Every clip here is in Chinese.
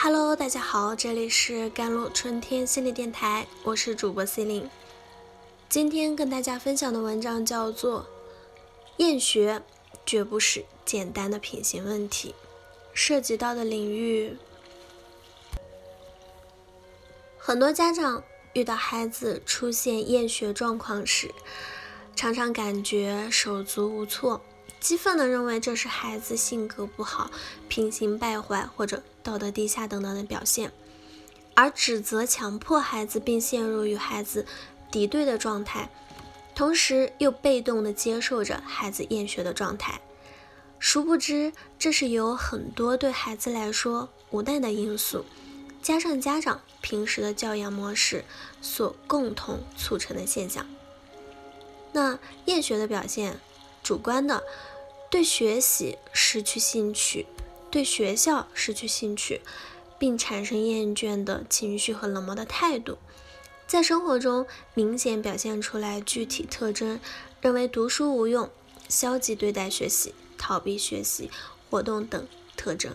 Hello，大家好，这里是甘露春天心理电台，我是主播 C 琳。今天跟大家分享的文章叫做《厌学绝不是简单的品行问题》，涉及到的领域，很多家长遇到孩子出现厌学状况时，常常感觉手足无措。激愤地认为这是孩子性格不好、品行败坏或者道德低下等等的表现，而指责强迫孩子并陷入与孩子敌对的状态，同时又被动地接受着孩子厌学的状态。殊不知，这是由很多对孩子来说无奈的因素，加上家长平时的教养模式所共同促成的现象。那厌学的表现。主观的对学习失去兴趣，对学校失去兴趣，并产生厌倦的情绪和冷漠的态度，在生活中明显表现出来具体特征，认为读书无用，消极对待学习，逃避学习活动等特征。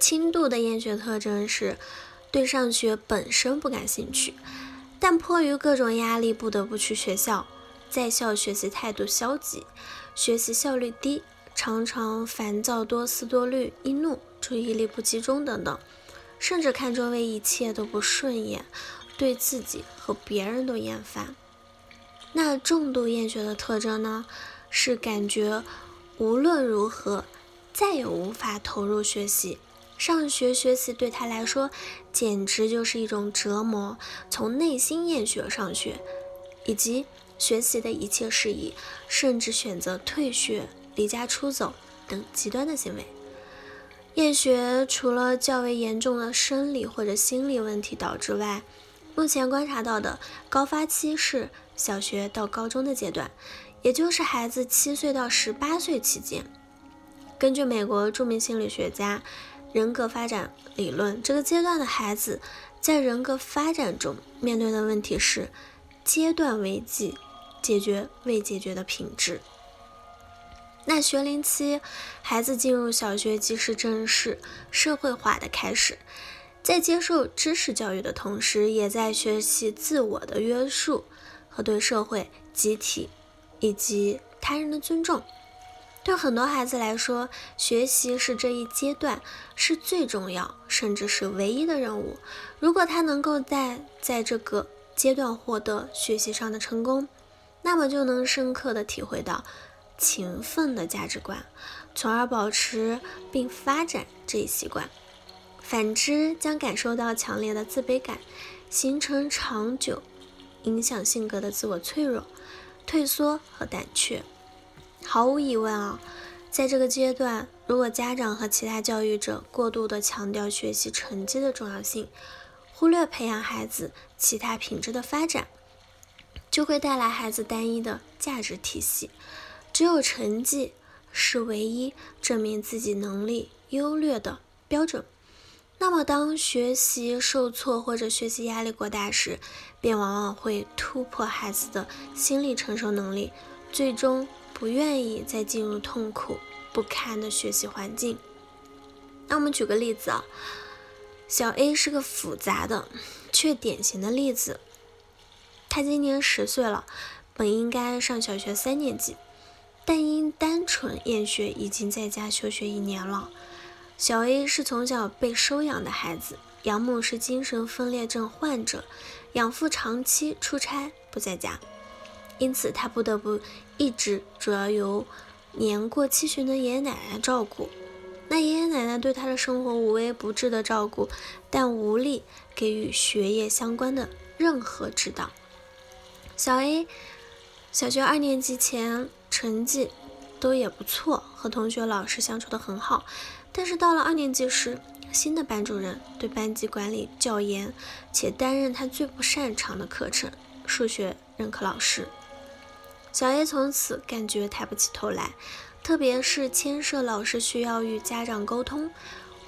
轻度的厌学特征是对上学本身不感兴趣，但迫于各种压力不得不去学校。在校学习态度消极，学习效率低，常常烦躁、多思多虑、易怒、注意力不集中等等，甚至看周围一切都不顺眼，对自己和别人都厌烦。那重度厌学的特征呢？是感觉无论如何再也无法投入学习，上学学习对他来说简直就是一种折磨，从内心厌学上学，以及。学习的一切事宜，甚至选择退学、离家出走等极端的行为。厌学除了较为严重的生理或者心理问题导致外，目前观察到的高发期是小学到高中的阶段，也就是孩子七岁到十八岁期间。根据美国著名心理学家人格发展理论，这个阶段的孩子在人格发展中面对的问题是阶段危机。解决未解决的品质。那学龄期孩子进入小学，即是正式社会化的开始，在接受知识教育的同时，也在学习自我的约束和对社会、集体以及他人的尊重。对很多孩子来说，学习是这一阶段是最重要，甚至是唯一的任务。如果他能够在在这个阶段获得学习上的成功，那么就能深刻的体会到勤奋的价值观，从而保持并发展这一习惯。反之，将感受到强烈的自卑感，形成长久影响性格的自我脆弱、退缩和胆怯。毫无疑问啊，在这个阶段，如果家长和其他教育者过度的强调学习成绩的重要性，忽略培养孩子其他品质的发展。就会带来孩子单一的价值体系，只有成绩是唯一证明自己能力优劣的标准。那么，当学习受挫或者学习压力过大时，便往往会突破孩子的心理承受能力，最终不愿意再进入痛苦不堪的学习环境。那我们举个例子啊，小 A 是个复杂的却典型的例子。他今年十岁了，本应该上小学三年级，但因单纯厌学，已经在家休学一年了。小 A 是从小被收养的孩子，养母是精神分裂症患者，养父长期出差不在家，因此他不得不一直主要由年过七旬的爷爷奶奶照顾。那爷爷奶奶对他的生活无微不至的照顾，但无力给予学业相关的任何指导。小 A 小学二年级前成绩都也不错，和同学老师相处的很好。但是到了二年级时，新的班主任对班级管理较严，且担任他最不擅长的课程——数学任课老师。小 A 从此感觉抬不起头来，特别是牵涉老师需要与家长沟通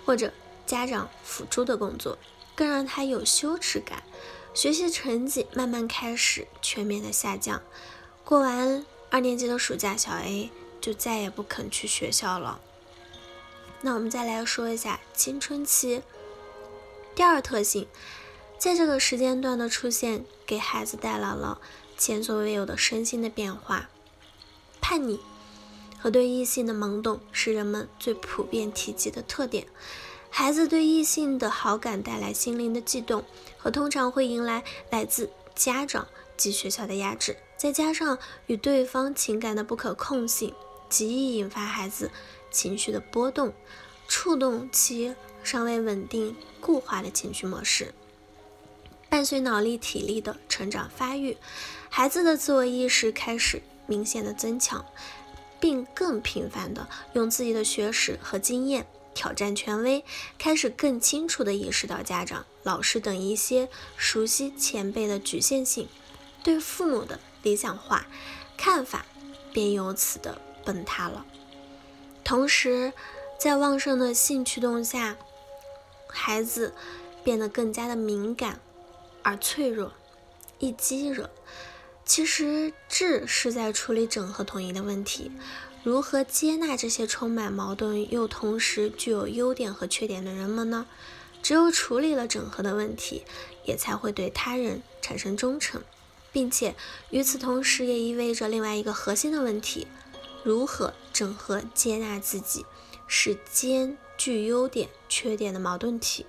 或者家长辅助的工作，更让他有羞耻感。学习成绩慢慢开始全面的下降。过完二年级的暑假，小 A 就再也不肯去学校了。那我们再来说一下青春期第二特性，在这个时间段的出现，给孩子带来了前所未有的身心的变化。叛逆和对异性的懵懂是人们最普遍提及的特点。孩子对异性的好感带来心灵的悸动，和通常会迎来来自家长及学校的压制，再加上与对方情感的不可控性，极易引发孩子情绪的波动，触动其。尚未稳定固化的情绪模式，伴随脑力体力的成长发育，孩子的自我意识开始明显的增强，并更频繁的用自己的学识和经验挑战权威，开始更清楚地意识到家长、老师等一些熟悉前辈的局限性，对父母的理想化看法便由此的崩塌了。同时，在旺盛的性驱动下。孩子变得更加的敏感而脆弱，易激惹。其实智是在处理整合统一的问题，如何接纳这些充满矛盾又同时具有优点和缺点的人们呢？只有处理了整合的问题，也才会对他人产生忠诚，并且与此同时也意味着另外一个核心的问题：如何整合接纳自己，使兼具优点。缺点的矛盾体。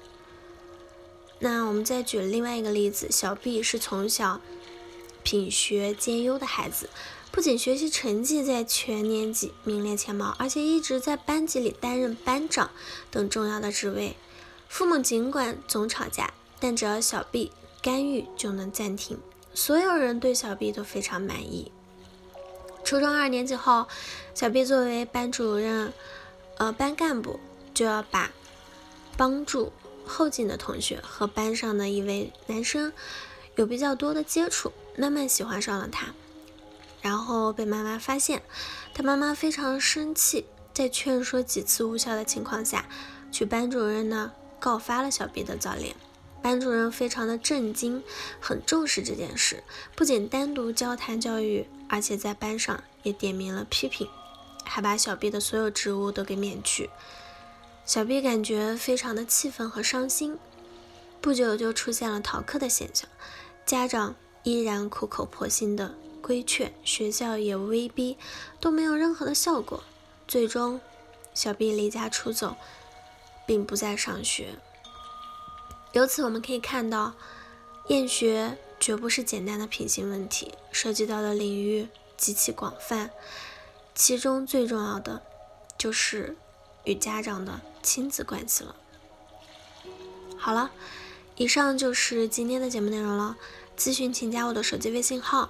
那我们再举另外一个例子，小 B 是从小品学兼优的孩子，不仅学习成绩在全年级名列前茅，而且一直在班级里担任班长等重要的职位。父母尽管总吵架，但只要小 B 干预就能暂停。所有人对小 B 都非常满意。初中二年级后，小 B 作为班主任，呃，班干部就要把。帮助后进的同学和班上的一位男生有比较多的接触，慢慢喜欢上了他，然后被妈妈发现，他妈妈非常生气，在劝说几次无效的情况下，去班主任呢告发了小 B 的早恋。班主任非常的震惊，很重视这件事，不仅单独交谈教育，而且在班上也点名了批评，还把小 B 的所有职务都给免去。小 B 感觉非常的气愤和伤心，不久就出现了逃课的现象，家长依然苦口婆心的规劝，学校也威逼，都没有任何的效果。最终，小 B 离家出走，并不再上学。由此我们可以看到，厌学绝不是简单的品行问题，涉及到的领域极其广泛，其中最重要的就是与家长的。亲子关系了。好了，以上就是今天的节目内容了。咨询请加我的手机微信号：